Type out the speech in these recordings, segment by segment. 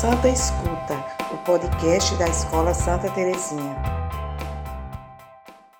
Santa Escuta, o podcast da Escola Santa Terezinha.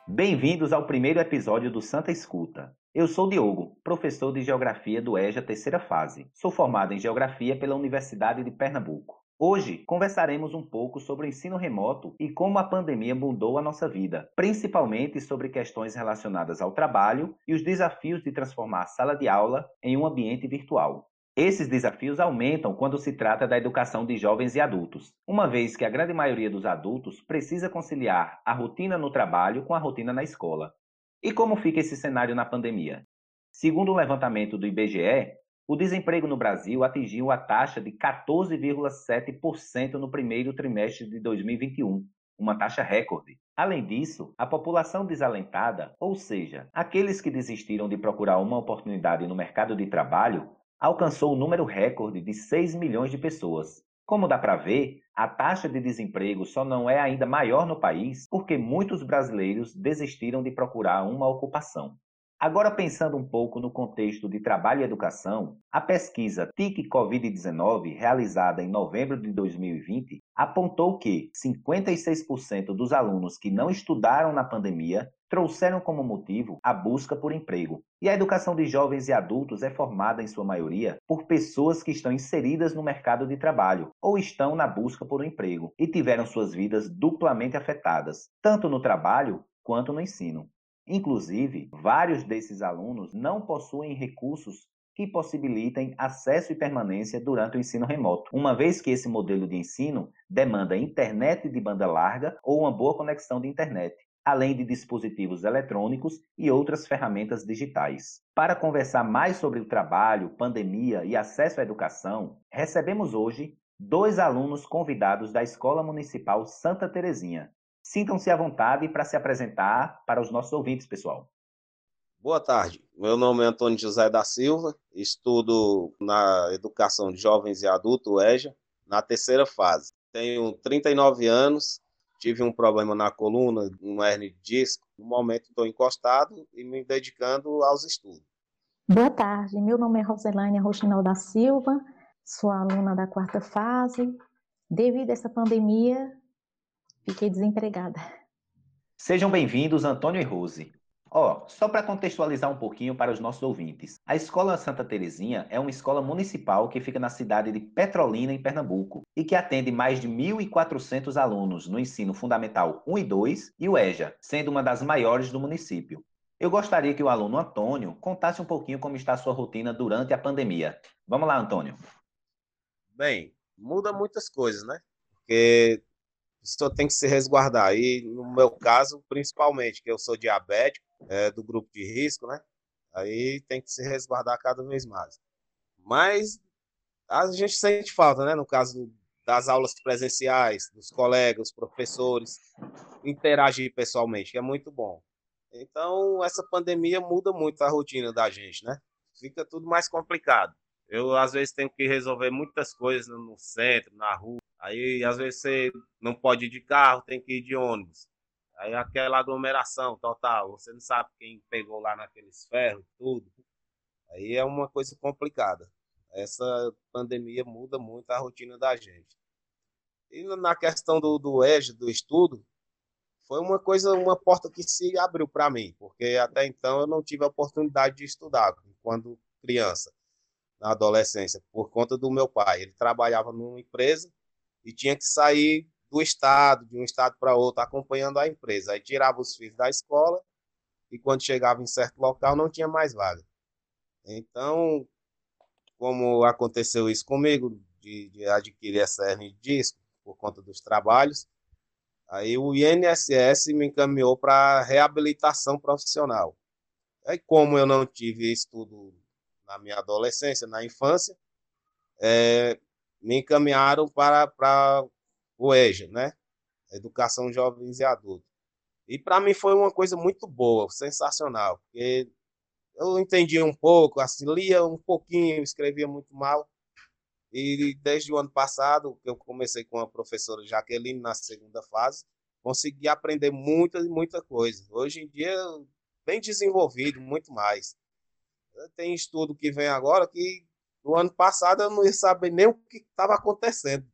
Bem-vindos ao primeiro episódio do Santa Escuta. Eu sou Diogo, professor de Geografia do EJA terceira fase. Sou formado em Geografia pela Universidade de Pernambuco. Hoje conversaremos um pouco sobre o ensino remoto e como a pandemia mudou a nossa vida, principalmente sobre questões relacionadas ao trabalho e os desafios de transformar a sala de aula em um ambiente virtual. Esses desafios aumentam quando se trata da educação de jovens e adultos, uma vez que a grande maioria dos adultos precisa conciliar a rotina no trabalho com a rotina na escola. E como fica esse cenário na pandemia? Segundo o um levantamento do IBGE, o desemprego no Brasil atingiu a taxa de 14,7% no primeiro trimestre de 2021, uma taxa recorde. Além disso, a população desalentada, ou seja, aqueles que desistiram de procurar uma oportunidade no mercado de trabalho, alcançou o número recorde de 6 milhões de pessoas. Como dá para ver, a taxa de desemprego só não é ainda maior no país porque muitos brasileiros desistiram de procurar uma ocupação. Agora, pensando um pouco no contexto de trabalho e educação, a pesquisa TIC Covid-19, realizada em novembro de 2020, apontou que 56% dos alunos que não estudaram na pandemia trouxeram como motivo a busca por emprego. E a educação de jovens e adultos é formada, em sua maioria, por pessoas que estão inseridas no mercado de trabalho ou estão na busca por um emprego e tiveram suas vidas duplamente afetadas, tanto no trabalho quanto no ensino. Inclusive, vários desses alunos não possuem recursos que possibilitem acesso e permanência durante o ensino remoto, uma vez que esse modelo de ensino demanda internet de banda larga ou uma boa conexão de internet, além de dispositivos eletrônicos e outras ferramentas digitais. Para conversar mais sobre o trabalho, pandemia e acesso à educação, recebemos hoje dois alunos convidados da Escola Municipal Santa Terezinha, Sintam-se à vontade para se apresentar para os nossos ouvintes, pessoal. Boa tarde. Meu nome é Antônio José da Silva, estudo na Educação de Jovens e Adultos, EJA, na terceira fase. Tenho 39 anos, tive um problema na coluna, um hernia de disco. No momento estou encostado e me dedicando aos estudos. Boa tarde, meu nome é Roselane Rochinal da Silva, sou aluna da quarta fase. Devido a essa pandemia, Fiquei desempregada. Sejam bem-vindos, Antônio e Rose. Ó, oh, só para contextualizar um pouquinho para os nossos ouvintes. A Escola Santa Terezinha é uma escola municipal que fica na cidade de Petrolina, em Pernambuco, e que atende mais de 1.400 alunos no ensino fundamental 1 e 2 e o EJA, sendo uma das maiores do município. Eu gostaria que o aluno Antônio contasse um pouquinho como está a sua rotina durante a pandemia. Vamos lá, Antônio. Bem, muda muitas coisas, né? Porque pessoa tem que se resguardar. E no meu caso, principalmente, que eu sou diabético, é, do grupo de risco, né? Aí tem que se resguardar cada vez mais. Mas a gente sente falta, né? No caso das aulas presenciais, dos colegas, professores, interagir pessoalmente, que é muito bom. Então, essa pandemia muda muito a rotina da gente, né? Fica tudo mais complicado. Eu, às vezes, tenho que resolver muitas coisas no centro, na rua, Aí, às vezes, você não pode ir de carro, tem que ir de ônibus. Aí, aquela aglomeração total, você não sabe quem pegou lá naqueles ferros, tudo. Aí é uma coisa complicada. Essa pandemia muda muito a rotina da gente. E na questão do, do EJA, do estudo, foi uma coisa, uma porta que se abriu para mim, porque até então eu não tive a oportunidade de estudar quando criança, na adolescência, por conta do meu pai. Ele trabalhava numa empresa e tinha que sair do estado, de um estado para outro, acompanhando a empresa. Aí tirava os filhos da escola e quando chegava em certo local não tinha mais vaga. Então, como aconteceu isso comigo, de, de adquirir essa hernia de disco por conta dos trabalhos, aí o INSS me encaminhou para reabilitação profissional. Aí, como eu não tive estudo na minha adolescência, na infância, é, me encaminharam para, para o EJA, né? Educação Jovens e Adultos. E para mim foi uma coisa muito boa, sensacional, porque eu entendia um pouco, assim, lia um pouquinho, escrevia muito mal. E desde o ano passado, que eu comecei com a professora Jaqueline na segunda fase, consegui aprender muita, muita coisa. Hoje em dia, bem desenvolvido, muito mais. Tem estudo que vem agora que No ano passado eu não ia saber nem o que estava acontecendo.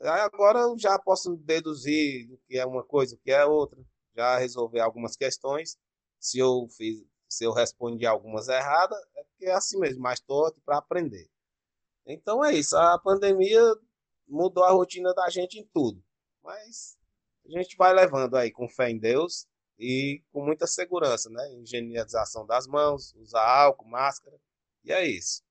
Aí agora eu já posso deduzir o que é uma coisa, o que é outra, já resolver algumas questões. Se eu fiz, se eu respondi algumas erradas, é porque é assim mesmo, mas estou aqui para aprender. Então é isso, a pandemia mudou a rotina da gente em tudo. Mas a gente vai levando aí com fé em Deus e com muita segurança, né? Higienização das mãos, usar álcool, máscara, e é isso.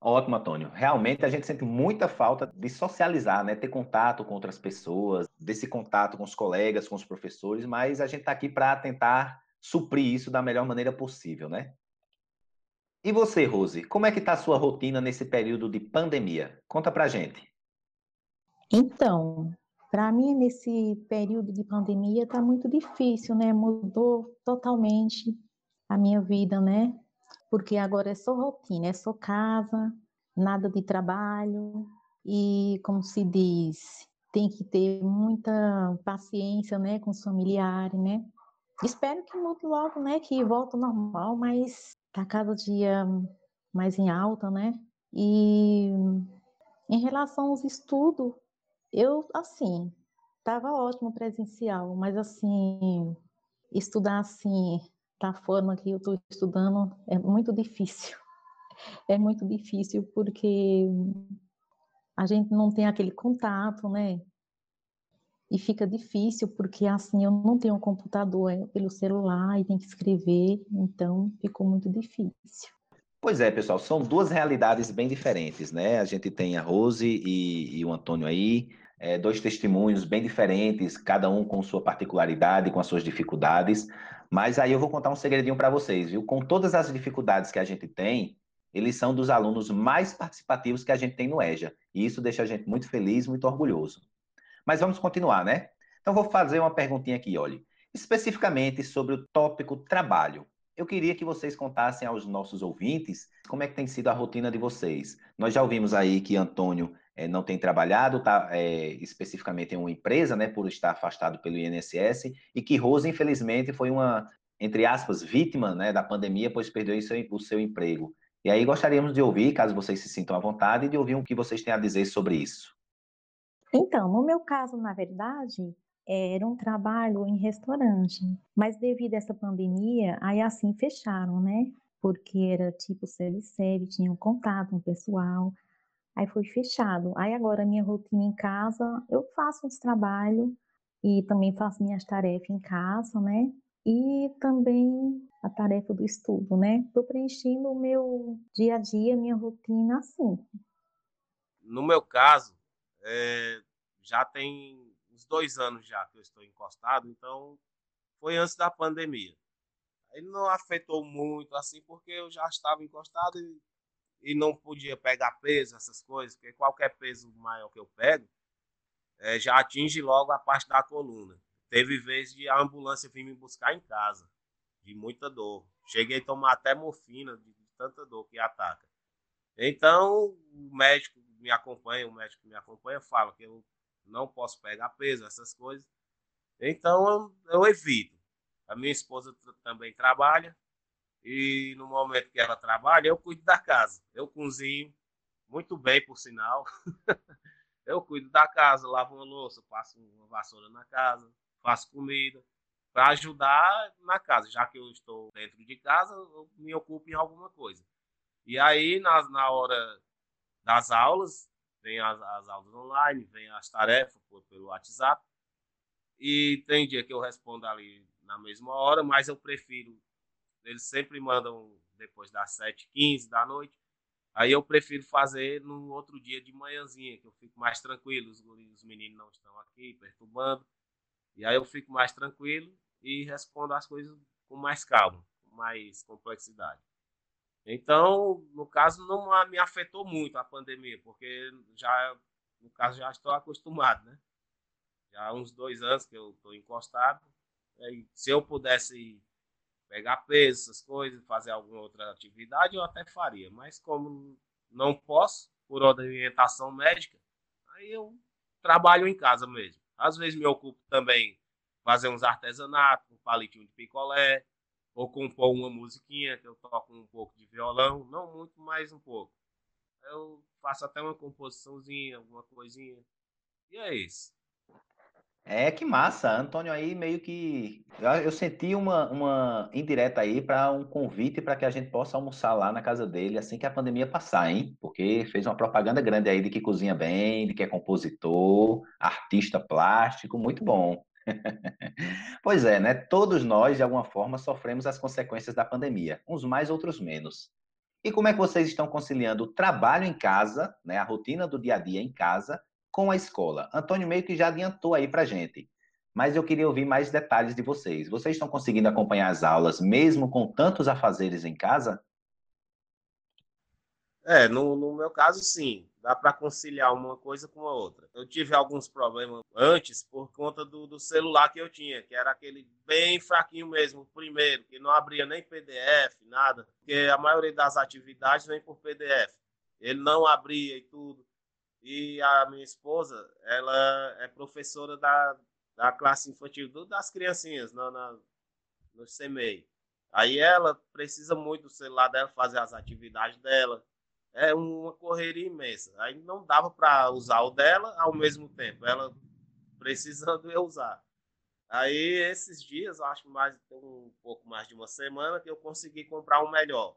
Ótimo, Antônio. Realmente a gente sente muita falta de socializar, né? Ter contato com outras pessoas, desse contato com os colegas, com os professores, mas a gente está aqui para tentar suprir isso da melhor maneira possível, né? E você, Rose, como é que está a sua rotina nesse período de pandemia? Conta pra gente. Então, para mim, nesse período de pandemia, está muito difícil, né? Mudou totalmente a minha vida, né? Porque agora é só rotina, é só casa, nada de trabalho. E, como se diz, tem que ter muita paciência, né? Com os familiares, né? Espero que mude logo, né? Que volte ao normal, mas tá cada dia mais em alta, né? E em relação aos estudos, eu, assim, estava ótimo presencial, mas, assim, estudar, assim, da forma que eu estou estudando é muito difícil. É muito difícil porque a gente não tem aquele contato, né? E fica difícil porque, assim, eu não tenho um computador é pelo celular e tem que escrever, então ficou muito difícil. Pois é, pessoal, são duas realidades bem diferentes, né? A gente tem a Rose e, e o Antônio aí, é, dois testemunhos bem diferentes, cada um com sua particularidade, com as suas dificuldades. Mas aí eu vou contar um segredinho para vocês, viu? Com todas as dificuldades que a gente tem, eles são dos alunos mais participativos que a gente tem no EJA. E isso deixa a gente muito feliz, muito orgulhoso. Mas vamos continuar, né? Então vou fazer uma perguntinha aqui, olha. Especificamente sobre o tópico trabalho. Eu queria que vocês contassem aos nossos ouvintes como é que tem sido a rotina de vocês. Nós já ouvimos aí que Antônio é, não tem trabalhado, está é, especificamente em uma empresa, né, por estar afastado pelo INSS, e que Rose, infelizmente, foi uma, entre aspas, vítima né, da pandemia, pois perdeu o seu, o seu emprego. E aí gostaríamos de ouvir, caso vocês se sintam à vontade, de ouvir o que vocês têm a dizer sobre isso. Então, no meu caso, na verdade, era um trabalho em restaurante, mas devido a essa pandemia, aí assim fecharam, né? Porque era tipo CLC, tinha um contato com o pessoal, Aí foi fechado. Aí agora minha rotina em casa, eu faço uns trabalhos e também faço minhas tarefas em casa, né? E também a tarefa do estudo, né? Estou preenchendo o meu dia a dia, minha rotina assim. No meu caso, é, já tem uns dois anos já que eu estou encostado, então foi antes da pandemia. Ele não afetou muito assim, porque eu já estava encostado e e não podia pegar peso, essas coisas, porque qualquer peso maior que eu pego é, já atinge logo a parte da coluna. Teve vez de a ambulância vir me buscar em casa, de muita dor. Cheguei a tomar até morfina, de, de tanta dor que ataca. Então, o médico me acompanha, o médico que me acompanha fala que eu não posso pegar peso, essas coisas. Então, eu, eu evito. A minha esposa também trabalha, e no momento que ela trabalha, eu cuido da casa. Eu cozinho muito bem, por sinal. eu cuido da casa, lavo uma louça, passo uma vassoura na casa, faço comida para ajudar na casa, já que eu estou dentro de casa, eu me ocupo em alguma coisa. E aí, na, na hora das aulas, vem as, as aulas online, vem as tarefas por, pelo WhatsApp. E tem dia que eu respondo ali na mesma hora, mas eu prefiro eles sempre mandam depois das 7h15 da noite. Aí eu prefiro fazer no outro dia de manhãzinha, que eu fico mais tranquilo, os, os meninos não estão aqui perturbando. E aí eu fico mais tranquilo e respondo as coisas com mais calma, com mais complexidade. Então, no caso, não me afetou muito a pandemia, porque já, no caso, já estou acostumado, né? Já há uns dois anos que eu estou encostado. E se eu pudesse pegar peso, essas coisas, fazer alguma outra atividade, eu até faria. Mas como não posso, por orientação médica, aí eu trabalho em casa mesmo. Às vezes me ocupo também fazer uns artesanatos, um palitinho de picolé, ou compor uma musiquinha, que eu toco um pouco de violão, não muito, mais um pouco. Eu faço até uma composiçãozinha, alguma coisinha. E é isso. É, que massa. Antônio aí meio que. Eu, eu senti uma, uma indireta aí para um convite para que a gente possa almoçar lá na casa dele assim que a pandemia passar, hein? Porque fez uma propaganda grande aí de que cozinha bem, de que é compositor, artista plástico, muito bom. pois é, né? Todos nós, de alguma forma, sofremos as consequências da pandemia, uns mais, outros menos. E como é que vocês estão conciliando o trabalho em casa, né, a rotina do dia a dia em casa, com a escola? Antônio meio que já adiantou aí para gente, mas eu queria ouvir mais detalhes de vocês. Vocês estão conseguindo acompanhar as aulas mesmo com tantos afazeres em casa? É, no, no meu caso, sim. Dá para conciliar uma coisa com a outra. Eu tive alguns problemas antes por conta do, do, celular que eu tinha, que era aquele bem fraquinho mesmo, primeiro, que não abria nem PDF, nada, porque a maioria das atividades vem por PDF. Ele não abria e tudo. E a minha esposa, ela é professora da, da classe infantil, das criancinhas na, na, no CMEI. Aí ela precisa muito do celular dela fazer as atividades dela é uma correria imensa. Aí não dava para usar o dela ao mesmo tempo, ela precisando eu usar. Aí esses dias, acho mais um pouco mais de uma semana que eu consegui comprar um melhor.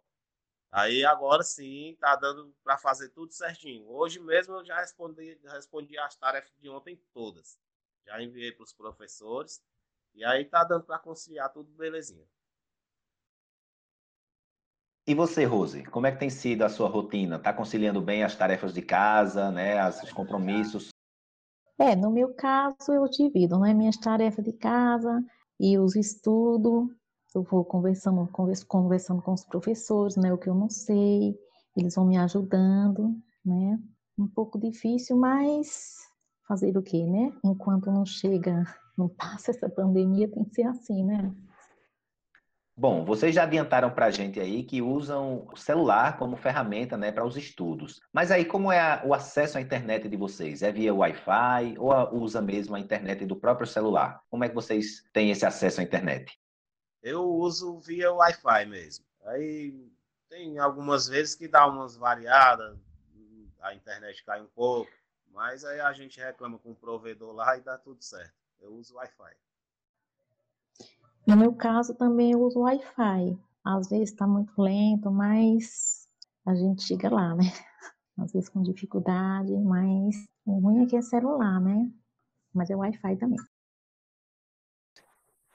Aí agora sim tá dando para fazer tudo certinho. Hoje mesmo eu já respondi, respondi as tarefas de ontem todas. Já enviei para os professores e aí tá dando para conciliar tudo belezinha. E você, Rose, como é que tem sido a sua rotina? Está conciliando bem as tarefas de casa, né, os compromissos? É, no meu caso, eu divido, né, minhas tarefas de casa e os estudos. Eu vou conversando, converso, conversando com os professores, né, o que eu não sei, eles vão me ajudando, né? Um pouco difícil, mas fazer o quê, né? Enquanto não chega, não passa essa pandemia, tem que ser assim, né? Bom, vocês já adiantaram para a gente aí que usam o celular como ferramenta né, para os estudos. Mas aí, como é a, o acesso à internet de vocês? É via Wi-Fi ou a, usa mesmo a internet do próprio celular? Como é que vocês têm esse acesso à internet? Eu uso via Wi-Fi mesmo. Aí tem algumas vezes que dá umas variadas, a internet cai um pouco, mas aí a gente reclama com o provedor lá e dá tudo certo. Eu uso Wi-Fi. No meu caso, também eu uso Wi-Fi. Às vezes está muito lento, mas a gente chega lá, né? Às vezes com dificuldade, mas o ruim é que é celular, né? Mas é Wi-Fi também.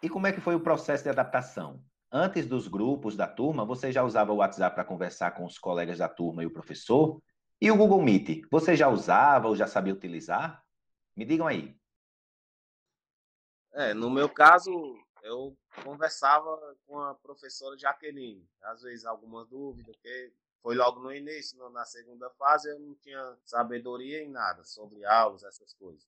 E como é que foi o processo de adaptação? Antes dos grupos da turma, você já usava o WhatsApp para conversar com os colegas da turma e o professor? E o Google Meet, você já usava ou já sabia utilizar? Me digam aí. É, no meu caso, eu conversava com a professora Jaqueline, às vezes alguma dúvida, porque foi logo no início, na segunda fase eu não tinha sabedoria em nada sobre aulas, essas coisas.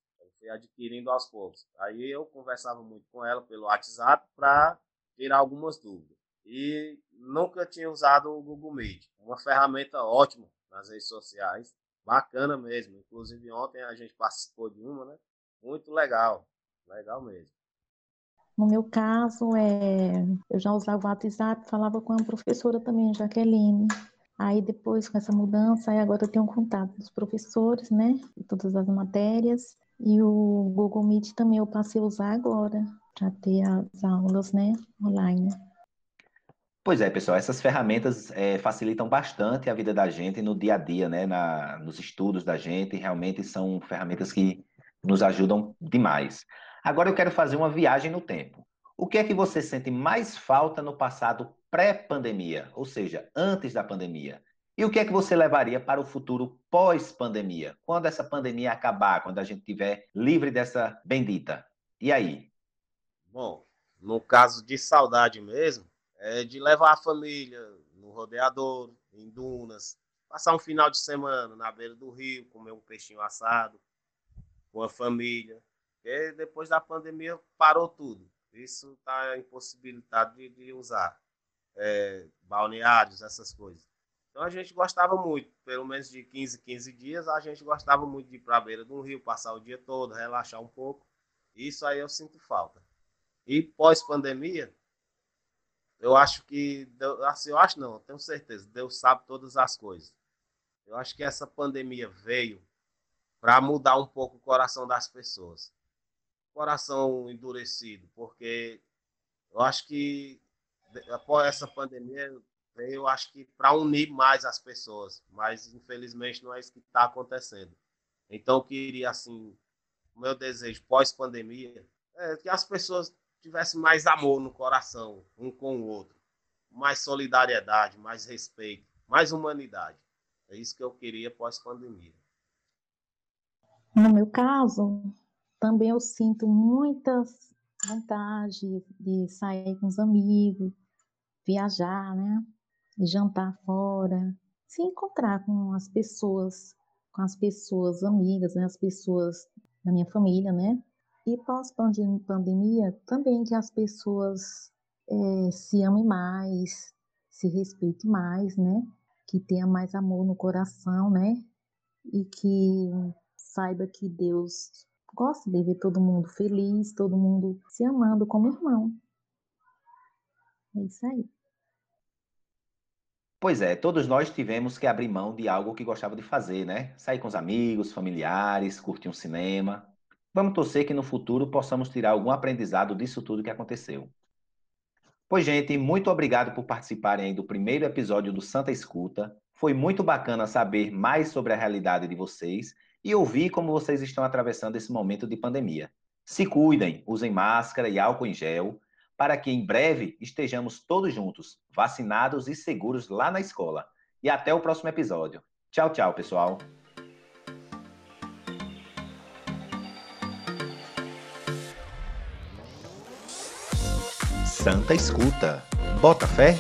Adquirindo aos poucos. Aí eu conversava muito com ela pelo WhatsApp para tirar algumas dúvidas. E nunca tinha usado o Google Meet, uma ferramenta ótima nas redes sociais, bacana mesmo. Inclusive ontem a gente participou de uma, né? Muito legal, legal mesmo. No meu caso, é, eu já usava o WhatsApp, falava com a professora também, Jaqueline. Aí depois, com essa mudança, agora eu tenho contato dos professores, né? De todas as matérias. E o Google Meet também eu passei a usar agora, para ter as aulas, né? Online. Pois é, pessoal, essas ferramentas é, facilitam bastante a vida da gente no dia a dia, né? Na, nos estudos da gente, realmente são ferramentas que nos ajudam demais. Agora eu quero fazer uma viagem no tempo. O que é que você sente mais falta no passado pré-pandemia, ou seja, antes da pandemia? E o que é que você levaria para o futuro pós-pandemia? Quando essa pandemia acabar, quando a gente estiver livre dessa bendita? E aí? Bom, no caso de saudade mesmo, é de levar a família no rodeador, em dunas, passar um final de semana na beira do rio, comer um peixinho assado com a família, porque depois da pandemia parou tudo. Isso está impossibilitado de, de usar é, balneários, essas coisas. Então a gente gostava muito, pelo menos de 15, 15 dias, a gente gostava muito de ir para a beira de um rio, passar o dia todo, relaxar um pouco. Isso aí eu sinto falta. E pós-pandemia, eu acho que, assim, eu acho não, tenho certeza, Deus sabe todas as coisas. Eu acho que essa pandemia veio para mudar um pouco o coração das pessoas. Coração endurecido, porque eu acho que após essa pandemia eu acho que para unir mais as pessoas, mas infelizmente não é isso que está acontecendo. Então eu queria assim, o meu desejo pós pandemia é que as pessoas tivessem mais amor no coração um com o outro, mais solidariedade, mais respeito, mais humanidade. É isso que eu queria pós pandemia. No meu caso, também eu sinto muitas vontade de sair com os amigos, viajar, né? Jantar fora, se encontrar com as pessoas, com as pessoas amigas, né? As pessoas da minha família, né? E pós-pandemia, também que as pessoas é, se amem mais, se respeitem mais, né? Que tenha mais amor no coração, né? E que saiba que Deus gosta de ver todo mundo feliz, todo mundo se amando como irmão. É isso aí. Pois é, todos nós tivemos que abrir mão de algo que gostava de fazer, né? Sair com os amigos, familiares, curtir um cinema. Vamos torcer que no futuro possamos tirar algum aprendizado disso tudo que aconteceu. Pois, gente, muito obrigado por participarem do primeiro episódio do Santa Escuta. Foi muito bacana saber mais sobre a realidade de vocês e ouvir como vocês estão atravessando esse momento de pandemia. Se cuidem, usem máscara e álcool em gel, para que em breve estejamos todos juntos, vacinados e seguros lá na escola. E até o próximo episódio. Tchau, tchau, pessoal. Santa Escuta. Bota fé?